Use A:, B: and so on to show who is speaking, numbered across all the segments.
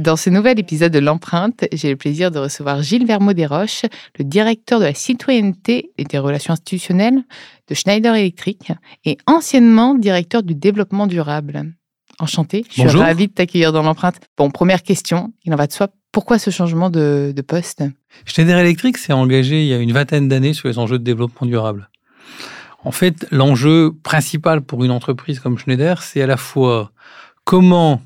A: Dans ce nouvel épisode de l'empreinte, j'ai le plaisir de recevoir Gilles Vermeau-Desroches, le directeur de la citoyenneté et des relations institutionnelles de Schneider Electric et anciennement directeur du développement durable. Enchanté, je suis ravie de t'accueillir dans l'empreinte. Bon, première question, il en va de soi, pourquoi ce changement de, de poste?
B: Schneider Electric s'est engagé il y a une vingtaine d'années sur les enjeux de développement durable. En fait, l'enjeu principal pour une entreprise comme Schneider, c'est à la fois comment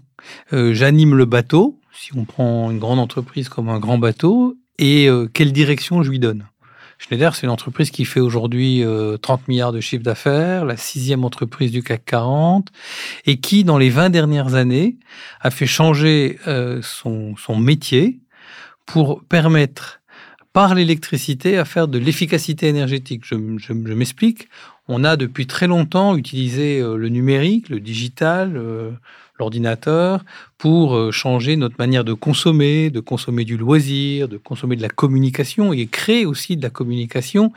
B: euh, j'anime le bateau, si on prend une grande entreprise comme un grand bateau, et euh, quelle direction je lui donne. Schneider, c'est une entreprise qui fait aujourd'hui 30 euh, milliards de chiffre d'affaires, la sixième entreprise du CAC 40, et qui, dans les 20 dernières années, a fait changer euh, son métier pour permettre par l'électricité à faire de l'efficacité énergétique. Je, je, m'explique. On a depuis très longtemps utilisé le numérique, le digital, l'ordinateur pour euh, changer notre manière de consommer, de consommer du loisir, de consommer de la communication et créer aussi de la communication.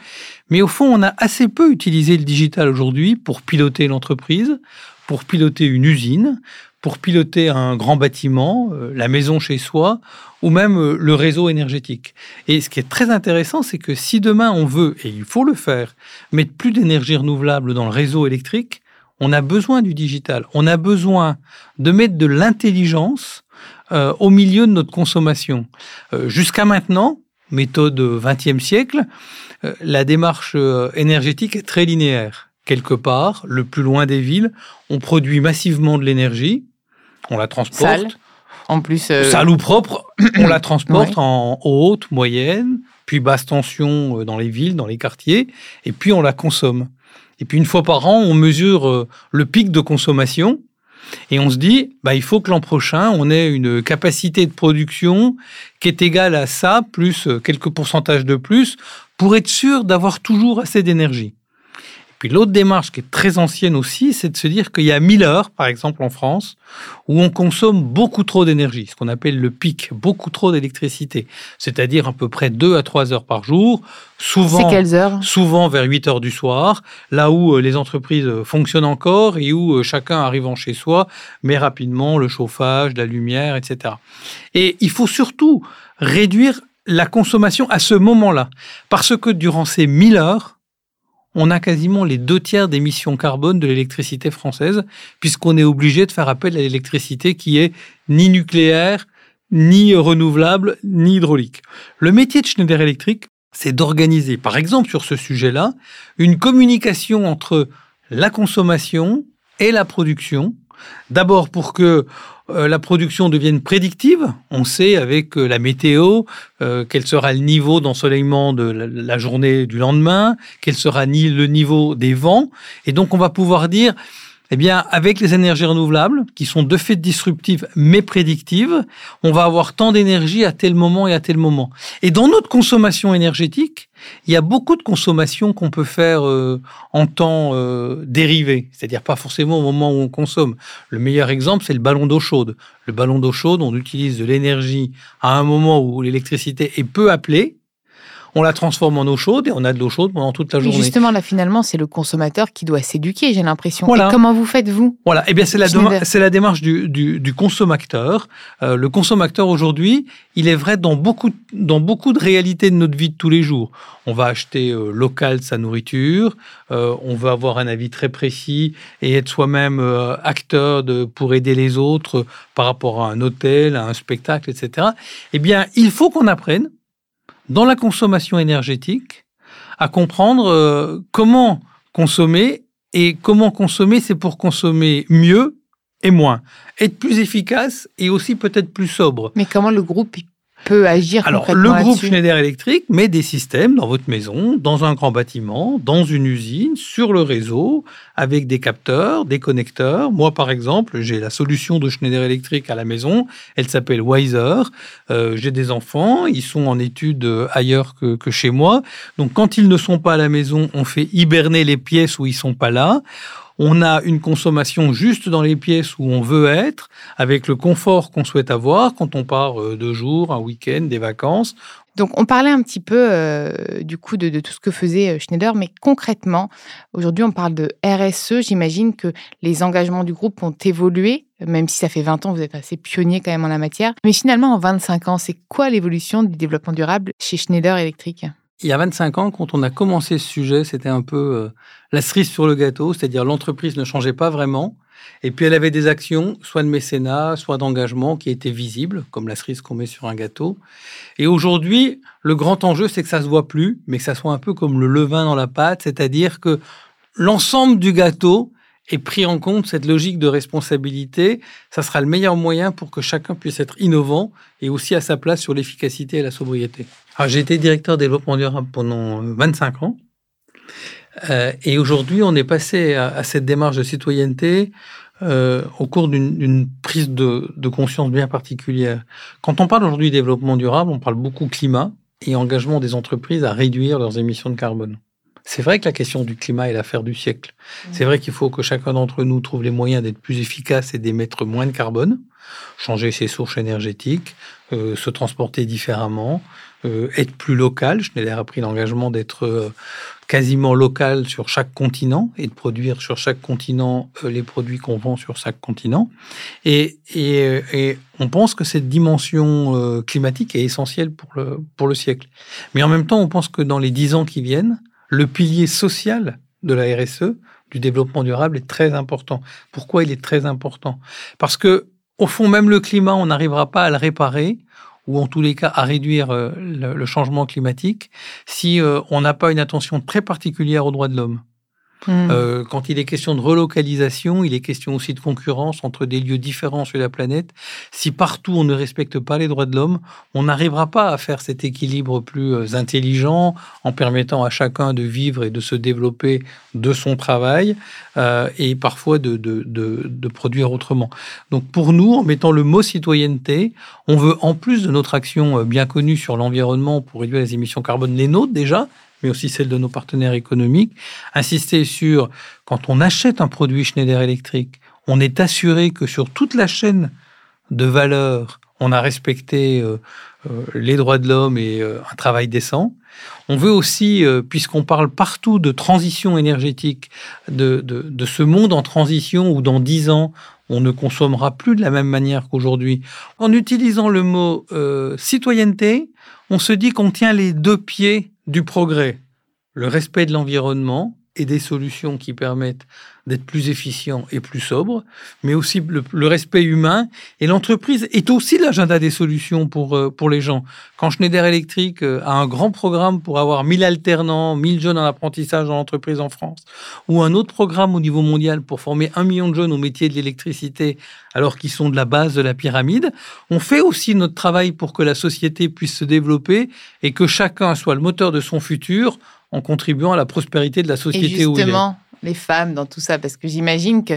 B: Mais au fond, on a assez peu utilisé le digital aujourd'hui pour piloter l'entreprise, pour piloter une usine, pour piloter un grand bâtiment, euh, la maison chez soi, ou même euh, le réseau énergétique. Et ce qui est très intéressant, c'est que si demain on veut, et il faut le faire, mettre plus d'énergie renouvelable dans le réseau électrique, on a besoin du digital. On a besoin de mettre de l'intelligence euh, au milieu de notre consommation. Jusqu'à maintenant, méthode 20e siècle, la démarche énergétique est très linéaire. Quelque part, le plus loin des villes, on produit massivement de l'énergie, on la transporte.
A: Sale. En plus,
B: sale ou propre, on la transporte en haute, moyenne, puis basse tension dans les villes, dans les quartiers, et puis on la consomme. Et puis une fois par an, on mesure euh, le pic de consommation et on se dit, bah, il faut que l'an prochain, on ait une capacité de production qui est égale à ça, plus euh, quelques pourcentages de plus, pour être sûr d'avoir toujours assez d'énergie. Puis l'autre démarche qui est très ancienne aussi, c'est de se dire qu'il y a 1000 heures, par exemple en France, où on consomme beaucoup trop d'énergie, ce qu'on appelle le pic, beaucoup trop d'électricité, c'est-à-dire à peu près 2 à 3 heures par jour, souvent,
A: quelles heures?
B: souvent vers 8 heures du soir, là où euh, les entreprises euh, fonctionnent encore et où euh, chacun arrivant chez soi met rapidement le chauffage, la lumière, etc. Et il faut surtout réduire la consommation à ce moment-là, parce que durant ces 1000 heures, on a quasiment les deux tiers d'émissions carbone de l'électricité française, puisqu'on est obligé de faire appel à l'électricité qui est ni nucléaire, ni renouvelable, ni hydraulique. Le métier de Schneider Electric, c'est d'organiser, par exemple sur ce sujet-là, une communication entre la consommation et la production. D'abord pour que euh, la production devienne prédictive. On sait avec euh, la météo euh, quel sera le niveau d'ensoleillement de la, journée du lendemain, quel sera ni le niveau des vents. Et donc on va pouvoir dire, eh bien, avec les énergies renouvelables, qui sont de fait disruptives mais prédictives, on va avoir tant d'énergie à tel moment et à tel moment. Et dans notre consommation énergétique, il y a beaucoup de consommations qu'on peut faire euh, en temps euh, dérivé, c'est-à-dire pas forcément au moment où on consomme. Le meilleur exemple, c'est le ballon d'eau chaude. Le ballon d'eau chaude, on utilise de l'énergie à un moment où l'électricité est peu appelée. On la transforme en eau chaude et on a de l'eau chaude pendant toute la journée.
A: justement, là, finalement, c'est le consommateur qui doit s'éduquer, j'ai l'impression.
B: Voilà.
A: Et comment vous faites, vous
B: Voilà, eh bien c'est la, démarche du, du, du consommateur. Euh, le consommateur aujourd'hui, il est vrai dans beaucoup, dans beaucoup de réalités de notre vie de tous les jours. On va acheter euh, local sa nourriture, euh, on veut avoir un avis très précis et être soi-même acteur de, pour aider les autres par rapport à un hôtel, à un spectacle, etc. Eh bien, il faut qu'on apprenne dans la consommation énergétique à comprendre euh, comment consommer et comment consommer, c'est pour consommer mieux et moins, être plus efficace et aussi peut-être plus sobre.
A: Mais comment le groupe peut agir
B: Alors, le groupe Schneider Electric met des systèmes dans votre maison, dans un grand bâtiment, dans une usine, sur le réseau, avec des capteurs, des connecteurs. Moi, par exemple, j'ai la solution de Schneider Electric à la maison. Elle s'appelle Wiser. Euh, j'ai des enfants, ils sont en études euh, ailleurs que, que chez moi. Donc, quand ils ne sont pas à la maison, on fait hiberner les pièces où ils sont pas là. On a une consommation juste dans les pièces où on veut être, avec le confort qu'on souhaite avoir quand on part euh, deux jours, un week-end, des vacances.
A: Donc, on parlait un petit peu euh, du coup de, de tout ce que faisait euh, Schneider, mais concrètement, aujourd'hui, on parle de RSE. J'imagine que les engagements du groupe ont évolué, même si ça fait 20 ans, vous êtes assez pionnier quand même en la matière. Mais finalement, en 25 ans, c'est quoi l'évolution du développement durable chez Schneider Electric?
B: Il y a 25 ans, quand on a commencé ce sujet, c'était un peu euh, la cerise sur le gâteau, c'est-à-dire l'entreprise ne changeait pas vraiment. Et puis elle avait des actions, soit de mécénat, soit d'engagement, qui étaient visibles, comme la cerise qu'on met sur un gâteau. Et aujourd'hui, le grand enjeu, c'est que ça se voit plus, mais que ça soit un peu comme le levain dans la pâte, c'est-à-dire que l'ensemble du gâteau est pris en compte, cette logique de responsabilité. Ça sera le meilleur moyen pour que chacun puisse être innovant et aussi à sa place sur l'efficacité et la sobriété. J'ai été directeur développement durable pendant euh, 25 ans. Euh, et aujourd'hui, on est passé à, à cette démarche de citoyenneté euh, au cours d'une d'une prise de, de conscience bien particulière. Quand on parle aujourd'hui développement durable, on parle beaucoup climat et engagement des entreprises à réduire leurs émissions de carbone. C'est vrai que la question du climat est l'affaire du siècle. C'est vrai qu'il faut que chacun d'entre nous trouve les moyens d'être plus efficace et d'émettre moins de carbone, changer ses sources énergétiques, euh, se transporter différemment, euh, être plus local. Schneider a pris l'engagement d'être euh, quasiment local sur chaque continent et de produire sur chaque continent euh, les produits qu'on vend sur chaque continent. Et, et, euh, et on pense que cette dimension climatique est essentielle pour le, pour le siècle. Mais en même temps, on pense que dans les dix ans qui viennent, le pilier social de la RSE, du développement durable, est très important. Pourquoi il est très important? Parce que, au fond, même le climat, on n'arrivera pas à le réparer ou en tous les cas à réduire euh, le, changement climatique si euh, on n'a pas une attention très particulière aux droits de l'homme.
A: Hmm.
B: Euh, quand il est question de relocalisation, il est question aussi de concurrence entre des lieux différents sur la planète. Si partout on ne respecte pas les droits de l'homme, on n'arrivera pas à faire cet équilibre plus euh, intelligent en permettant à chacun de vivre et de se développer de son travail euh, et parfois de, de, produire autrement. Donc pour nous, en mettant le mot citoyenneté, on veut en plus de notre action bien connue sur l'environnement pour réduire les émissions carbone, les nôtres déjà, mais aussi celles de nos partenaires économiques, insister sur quand on achète un produit Schneider Electric, on est assuré que sur toute la chaîne de valeur, on a respecté euh, euh, les droits de l'homme et euh, un travail décent. On veut aussi, puisqu'on parle partout de transition énergétique, de, de, ce monde en transition où dans dix ans, on ne consommera plus de la même manière qu'aujourd'hui. En utilisant le mot citoyenneté, on se dit qu'on tient les deux pieds du progrès, le respect de l'environnement et des solutions qui permettent d'être plus efficient et plus sobre, mais aussi le, respect humain. Et l'entreprise est aussi l'agenda des solutions pour, euh, pour les gens. Quand Schneider Electric euh, a un grand programme pour avoir 1000 alternants, 1000 jeunes en apprentissage dans l'entreprise en France, ou un autre programme au niveau mondial pour former un million de jeunes au métier de l'électricité, alors qu'ils sont de la base de la pyramide, on fait aussi notre travail pour que la société puisse se développer et que chacun soit le moteur de son futur en contribuant à la prospérité de la
A: Et
B: société où il est.
A: justement, les femmes dans tout ça, parce que j'imagine que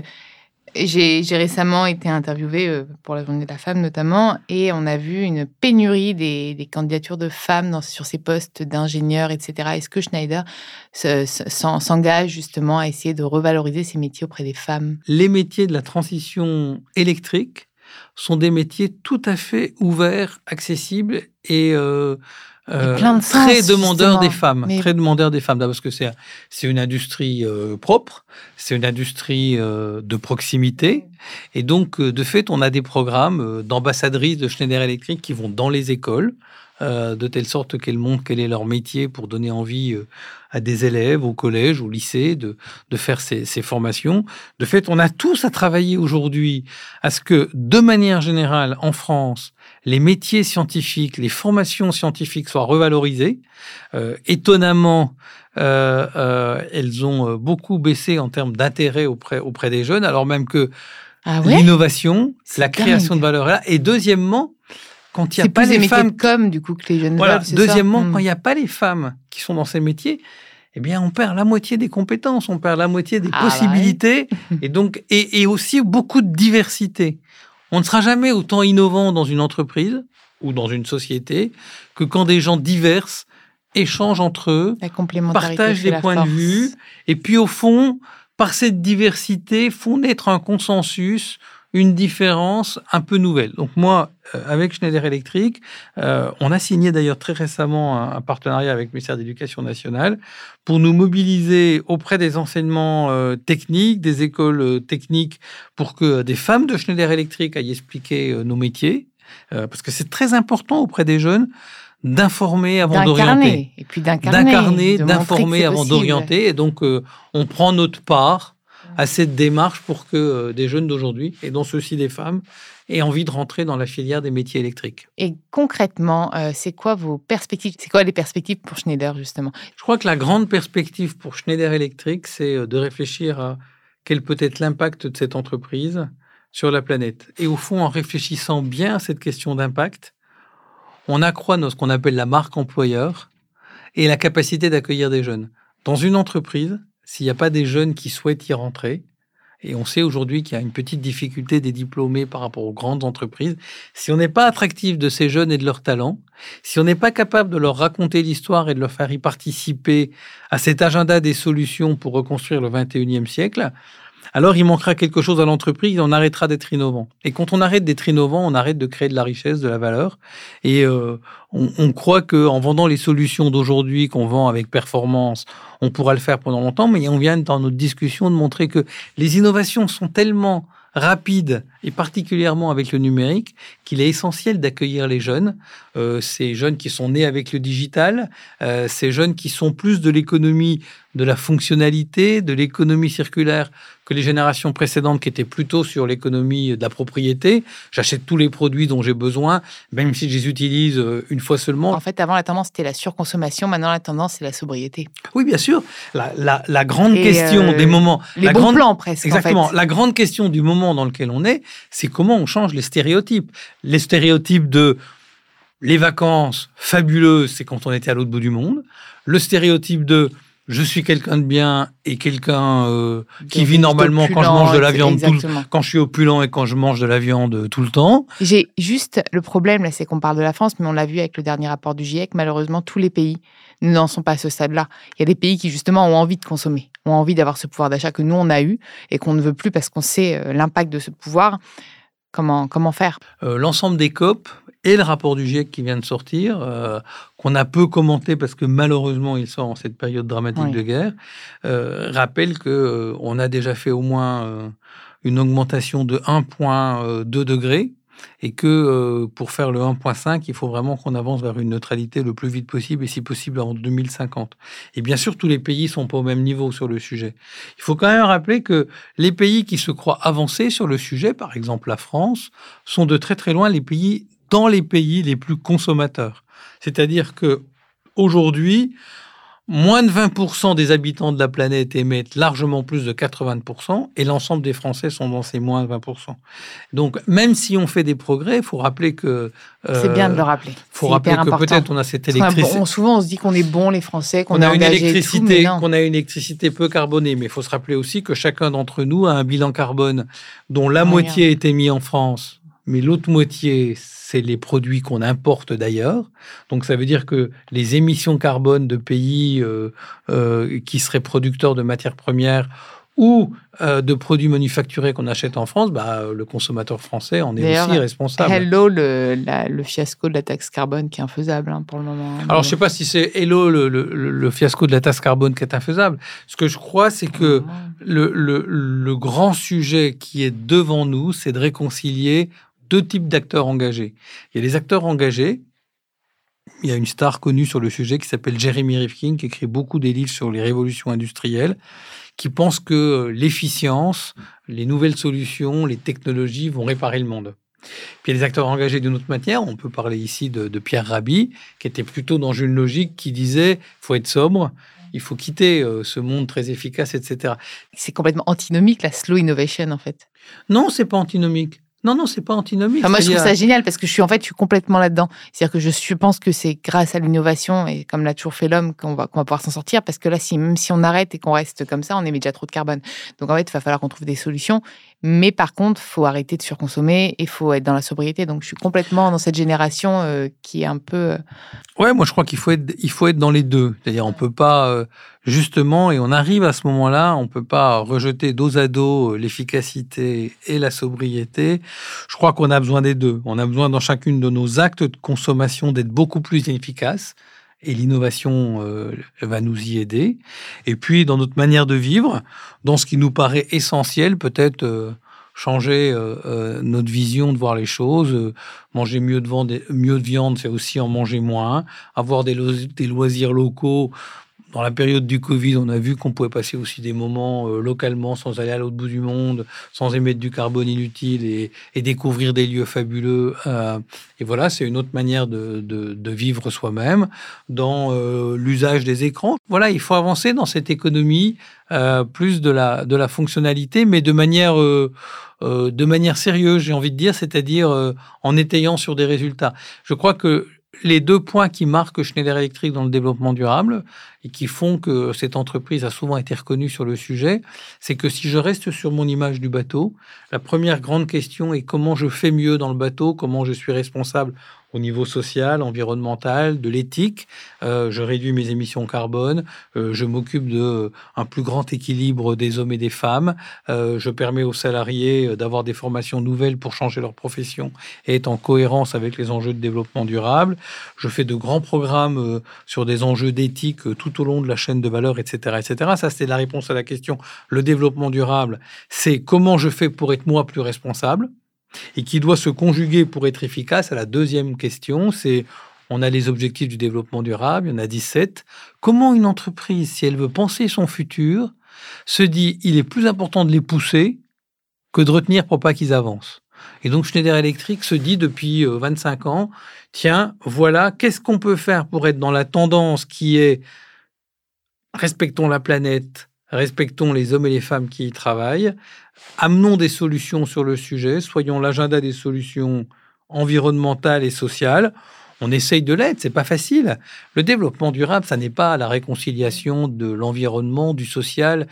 A: j'ai récemment été interviewée euh, pour la journée de la femme notamment, et on a vu une pénurie des, des candidatures de femmes dans- sur ces postes d'ingénieurs, etc. Est-ce que Schneider se- se- s'en- s'engage justement à essayer de revaloriser ces métiers auprès des femmes?
B: Les métiers de la transition électrique sont des métiers tout à fait ouverts, accessibles et euh, euh,
A: de sens,
B: très demandeur
A: justement.
B: des femmes,
A: Mais-
B: très demandeur des femmes, parce que c'est c'est une industrie euh, propre, c'est une industrie euh, de proximité, et donc euh, de fait on a des programmes euh, d'ambassadrices de Schneider Electric qui vont dans les écoles, euh, de telle sorte qu'elles montrent quel est leur métier pour donner envie à des élèves au collège, au lycée, de, faire ces, formations. De fait, on a tous à travailler aujourd'hui à ce que, de manière générale, en France, les métiers scientifiques, les formations scientifiques soient revalorisées. Étonnamment, elles ont beaucoup baissé en termes d'intérêt auprès des jeunes, alors même que
A: Ah ouais
B: l'innovation, la création
A: dingue.
B: de valeur est là. Et deuxièmement, quand il n'y a pas les femmes
A: de com, du coup, que les jeunes
B: voilà.
A: veulent, c'est ça
B: Deuxièmement,
A: Hmm.
B: quand il n'y a pas les femmes qui sont dans ces métiers, eh bien, on perd la moitié des compétences, on perd la moitié des
A: Ah,
B: possibilités, et donc, et, et aussi beaucoup de diversité. On ne sera jamais autant innovant dans une entreprise ou dans une société que quand des gens divers échangent entre eux, partagent des points de vue, et puis au fond, par cette diversité, font naître un consensus, une différence un peu nouvelle. Donc moi, euh, avec Schneider Electric, euh, on a signé d'ailleurs très récemment un, partenariat avec le ministère de l'Éducation nationale pour nous mobiliser auprès des enseignements euh, techniques, des écoles techniques, pour que des femmes de Schneider Electric aillent expliquer nos métiers, parce que c'est très important auprès des jeunes d'informer avant d'orienter
A: D'incarner, et puis d'incarner.
B: d'informer avant d'orienter. Et donc, euh, on prend notre part à cette démarche pour que euh, des jeunes d'aujourd'hui, et dont ceux-ci des femmes, aient envie de rentrer dans la filière des métiers électriques.
A: Et concrètement, euh, c'est quoi vos perspectives C'est quoi les perspectives pour Schneider, justement?
B: Je crois que la grande perspective pour Schneider Electric, c'est de réfléchir à quel peut être l'impact de cette entreprise sur la planète. Et au fond, en réfléchissant bien à cette question d'impact, on accroît ce qu'on appelle la marque employeur et la capacité d'accueillir des jeunes. Dans une entreprise, s'il n'y a pas des jeunes qui souhaitent y rentrer, et on sait aujourd'hui qu'il y a une petite difficulté des diplômés par rapport aux grandes entreprises, si on n'est pas attractif de ces jeunes et de leurs talents, si on n'est pas capable de leur raconter l'histoire et de leur faire y participer à cet agenda des solutions pour reconstruire le 21e siècle, alors il manquera quelque chose à l'entreprise on arrêtera d'être innovant. Et quand on arrête d'être innovant, on arrête de créer de la richesse, de la valeur. Et euh, on, on croit qu'en vendant les solutions d'aujourd'hui qu'on vend avec performance, on pourra le faire pendant longtemps, mais on vient dans notre discussion de montrer que les innovations sont tellement rapides, et particulièrement avec le numérique, qu'il est essentiel d'accueillir les jeunes, euh, ces jeunes qui sont nés avec le digital, euh, ces jeunes qui sont plus de l'économie de la fonctionnalité, de l'économie circulaire que les générations précédentes qui étaient plutôt sur l'économie de la propriété. J'achète tous les produits dont j'ai besoin, même si je les utilise euh, une fois seulement.
A: En fait, avant, la tendance, c'était la surconsommation. Maintenant, la tendance, c'est la sobriété.
B: Oui, bien sûr. La, la- la grande
A: Et,
B: question
A: euh,
B: des moments.
A: Les
B: la
A: bons
B: grande,
A: plans, presque,
B: Exactement.
A: en fait.
B: La grande question du moment dans lequel on est, c'est comment on change les stéréotypes. Les stéréotypes de les vacances fabuleuses, c'est quand on était à l'autre bout du monde. Le stéréotype de je suis quelqu'un de bien et quelqu'un euh, qui vit normalement quand je mange de la viande tout le quand je suis opulent et quand je mange de la viande tout le temps.
A: J'ai juste le problème, là, c'est qu'on parle de la France, mais on l'a vu avec le dernier rapport du GIEC, malheureusement, tous les pays n'en sont pas à ce stade-là. Il y a des pays qui, justement, ont envie de consommer, ont envie d'avoir ce pouvoir d'achat que nous, on a eu et qu'on ne veut plus parce qu'on sait euh, l'impact de ce pouvoir. Comment, comment faire?
B: Euh, L'ensemble des COP et le rapport du GIEC qui vient de sortir, euh, qu'on a peu commenté parce que malheureusement il sort en cette période dramatique
A: Oui.
B: de guerre, euh, rappelle que euh, on a déjà fait au moins euh, une augmentation de 1,2 degré et que euh, pour faire le 1,5, il faut vraiment qu'on avance vers une neutralité le plus vite possible et si possible en 2050. Et bien sûr, tous les pays sont pas au même niveau sur le sujet. Il faut quand même rappeler que les pays qui se croient avancés sur le sujet, par exemple la France, sont de très très loin les pays dans les pays les plus consommateurs. C'est-à-dire que aujourd'hui, moins de 20% des habitants de la planète émettent largement plus de 80% et l'ensemble des Français sont dans ces moins de 20%. Donc, même si on fait des progrès, il faut rappeler que...
A: C'est
B: euh,
A: bien de le rappeler.
B: faut
A: C'est
B: rappeler que peut-être on a cette électricité.
A: souvent, on se dit qu'on est bon, les Français, qu'on
B: a une électricité, qu'on a une électricité peu carbonée, mais il faut se rappeler aussi que chacun d'entre nous a un bilan carbone dont la moitié a été mis en France, mais l'autre moitié, c'est les produits qu'on importe d'ailleurs. Donc ça veut dire que les émissions carbone de pays euh, euh, qui seraient producteurs de matières premières ou euh, de produits manufacturés qu'on achète en France, bah, le consommateur français en est aussi responsable.
A: Hello, le, le, fiasco de la taxe carbone qui est infaisable hein, pour le moment.
B: Hein. Alors, je ne sais pas si c'est Hello, le, le, fiasco de la taxe carbone qui est infaisable. Ce que je crois, c'est que le, grand sujet qui est devant nous, c'est de réconcilier deux types d'acteurs engagés. Il y a les acteurs engagés il y a une star connue sur le sujet qui s'appelle Jeremy Rifkin, qui écrit beaucoup des livres sur les révolutions industrielles, qui pense que l'efficience, les nouvelles solutions, les technologies vont réparer le monde. Puis il y a des acteurs engagés d'une autre manière. On peut parler ici de, Pierre Rabhi, qui était plutôt dans une logique qui disait faut être sobre, il faut quitter euh, ce monde très efficace, etc.
A: C'est complètement antinomique la slow innovation en fait.
B: Non, c'est pas antinomique. Non, non, c'est pas antinomique.
A: moi, je trouve ça génial parce que je suis en fait, je suis complètement là-dedans. C'est-à-dire que je, pense que c'est grâce à l'innovation et comme l'a toujours fait l'homme qu'on va, va pouvoir s'en sortir. Parce que là, si, même si on arrête et qu'on reste comme ça, on émet déjà trop de carbone. Donc en fait, il va falloir qu'on trouve des solutions. Mais par contre, faut arrêter de surconsommer et faut être dans la sobriété. Donc je suis complètement dans cette génération euh, qui est un peu. Euh,
B: ouais, moi je crois qu'il faut être, il faut être dans les deux. C'est-à-dire on peut pas euh, justement et on arrive à ce moment-là, on peut pas rejeter dos à dos l'efficacité et la sobriété. Je crois qu'on a besoin des deux. On a besoin dans chacune de nos actes de consommation d'être beaucoup plus efficace et l'innovation euh, va nous y aider. Et puis, dans notre manière de vivre, dans ce qui nous paraît essentiel, peut-être euh, changer euh, notre vision de voir les choses, manger mieux de, mieux de viande, c'est aussi en manger moins, avoir des loisirs locaux dans la période du Covid, on a vu qu'on pouvait passer aussi des moments euh, localement sans aller à l'autre bout du monde, sans émettre du carbone inutile et, découvrir des lieux fabuleux. Euh, et voilà, c'est une autre manière de, vivre soi-même dans euh, l'usage des écrans. Voilà, il faut avancer dans cette économie plus de la, de la fonctionnalité, mais de manière, de manière sérieuse, j'ai envie de dire, c'est-à-dire en étayant sur des résultats. Je crois que les deux points qui marquent Schneider Electric dans le développement durable et qui font que cette entreprise a souvent été reconnue sur le sujet, c'est que si je reste sur mon image du bateau, la première grande question est comment je fais mieux dans le bateau, comment je suis responsable au niveau social, environnemental, de l'éthique. Euh, je réduis mes émissions carbone. Euh, je m'occupe de euh, un plus grand équilibre des hommes et des femmes. je permets aux salariés d'avoir des formations nouvelles pour changer leur profession et être en cohérence avec les enjeux de développement durable. Je fais de grands programmes sur des enjeux d'éthique tout au long de la chaîne de valeur, etc., etc. Ça, c'est la réponse à la question. Le développement durable, c'est comment je fais pour être moi plus responsable et qui doit se conjuguer pour être efficace à la deuxième question, c'est on a les objectifs du développement durable, il y en a 17. Comment une entreprise, si elle veut penser son futur, se dit il est plus important de les pousser que de retenir pour pas qu'ils avancent Et donc Schneider Electric se dit depuis 25 euh, ans, tiens, voilà, qu'est-ce qu'on peut faire pour être dans la tendance qui est respectons la planète, respectons les hommes et les femmes qui y travaillent, amenons des solutions sur le sujet, soyons l'agenda des solutions environnementales et sociales. On essaye de l'être, c'est pas facile. Le développement durable, ça n'est pas la réconciliation de l'environnement, du social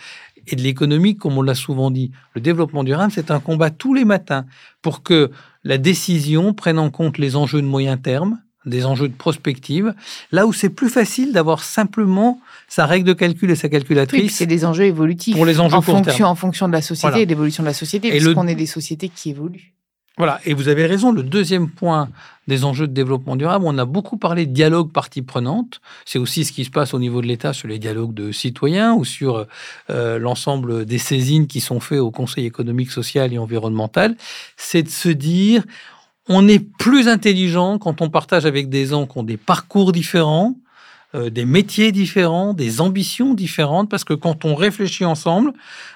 B: et de l'économique, comme on l'a souvent dit. Le développement durable, c'est un combat tous les matins pour que la décision prenne en compte les enjeux de moyen terme, des enjeux de prospective, là où c'est plus facile d'avoir simplement sa règle de calcul et sa calculatrice.
A: c'est des enjeux évolutifs.
B: Pour les enjeux
A: en fonction, En fonction de la société et de l'évolution de la société, puisqu'on est des sociétés qui évoluent.
B: Voilà, et vous avez raison, le deuxième point des enjeux de développement durable, on a beaucoup parlé de dialogue partie prenante. C'est aussi ce qui se passe au niveau de l'État sur les dialogues de citoyens ou sur euh, l'ensemble des saisines qui sont faites au Conseil économique, social et environnemental. C'est de se dire, on est plus intelligent quand on partage avec des gens qui ont des parcours différents, euh, des métiers différents, des ambitions différentes, parce que quand on réfléchit ensemble,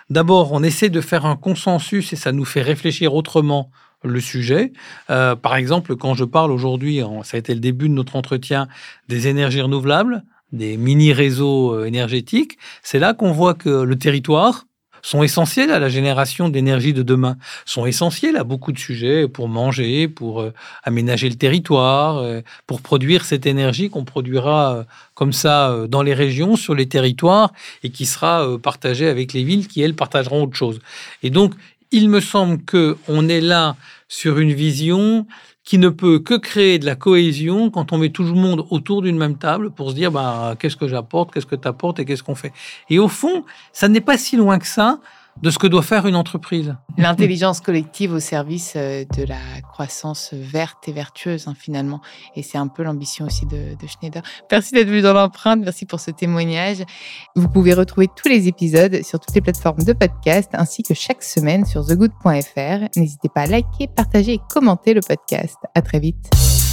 B: d'abord on essaie de faire un consensus et ça nous fait réfléchir autrement le sujet. Euh, par exemple, quand je parle aujourd'hui, ça a été le début de notre entretien, des énergies renouvelables, des mini-réseaux euh, énergétiques, c'est là qu'on voit que le territoire, sont essentiels à la génération d'énergie de demain, sont essentiels à beaucoup de sujets pour manger, pour euh, aménager le territoire, euh, pour produire cette énergie qu'on produira euh, comme ça dans les régions, sur les territoires, et qui sera partagée avec les villes qui, elles, partageront autre chose. Et donc, il me semble qu'on est là sur une vision qui ne peut que créer de la cohésion quand on met tout le monde autour d'une même table pour se dire bah, qu'est-ce que j'apporte, qu'est-ce que tu apportes et qu'est-ce qu'on fait. Et au fond, ça n'est pas si loin que ça de ce que doit faire une entreprise.
A: L'intelligence collective au service euh, de la croissance verte et vertueuse, hein, finalement. Et c'est un peu l'ambition aussi de, de Schneider. Merci d'être venu dans l'empreinte. Merci pour ce témoignage. Vous pouvez retrouver tous les épisodes sur toutes les plateformes de podcast ainsi que chaque semaine sur thegood.fr. N'hésitez pas à liker, partager et commenter le podcast. À très vite.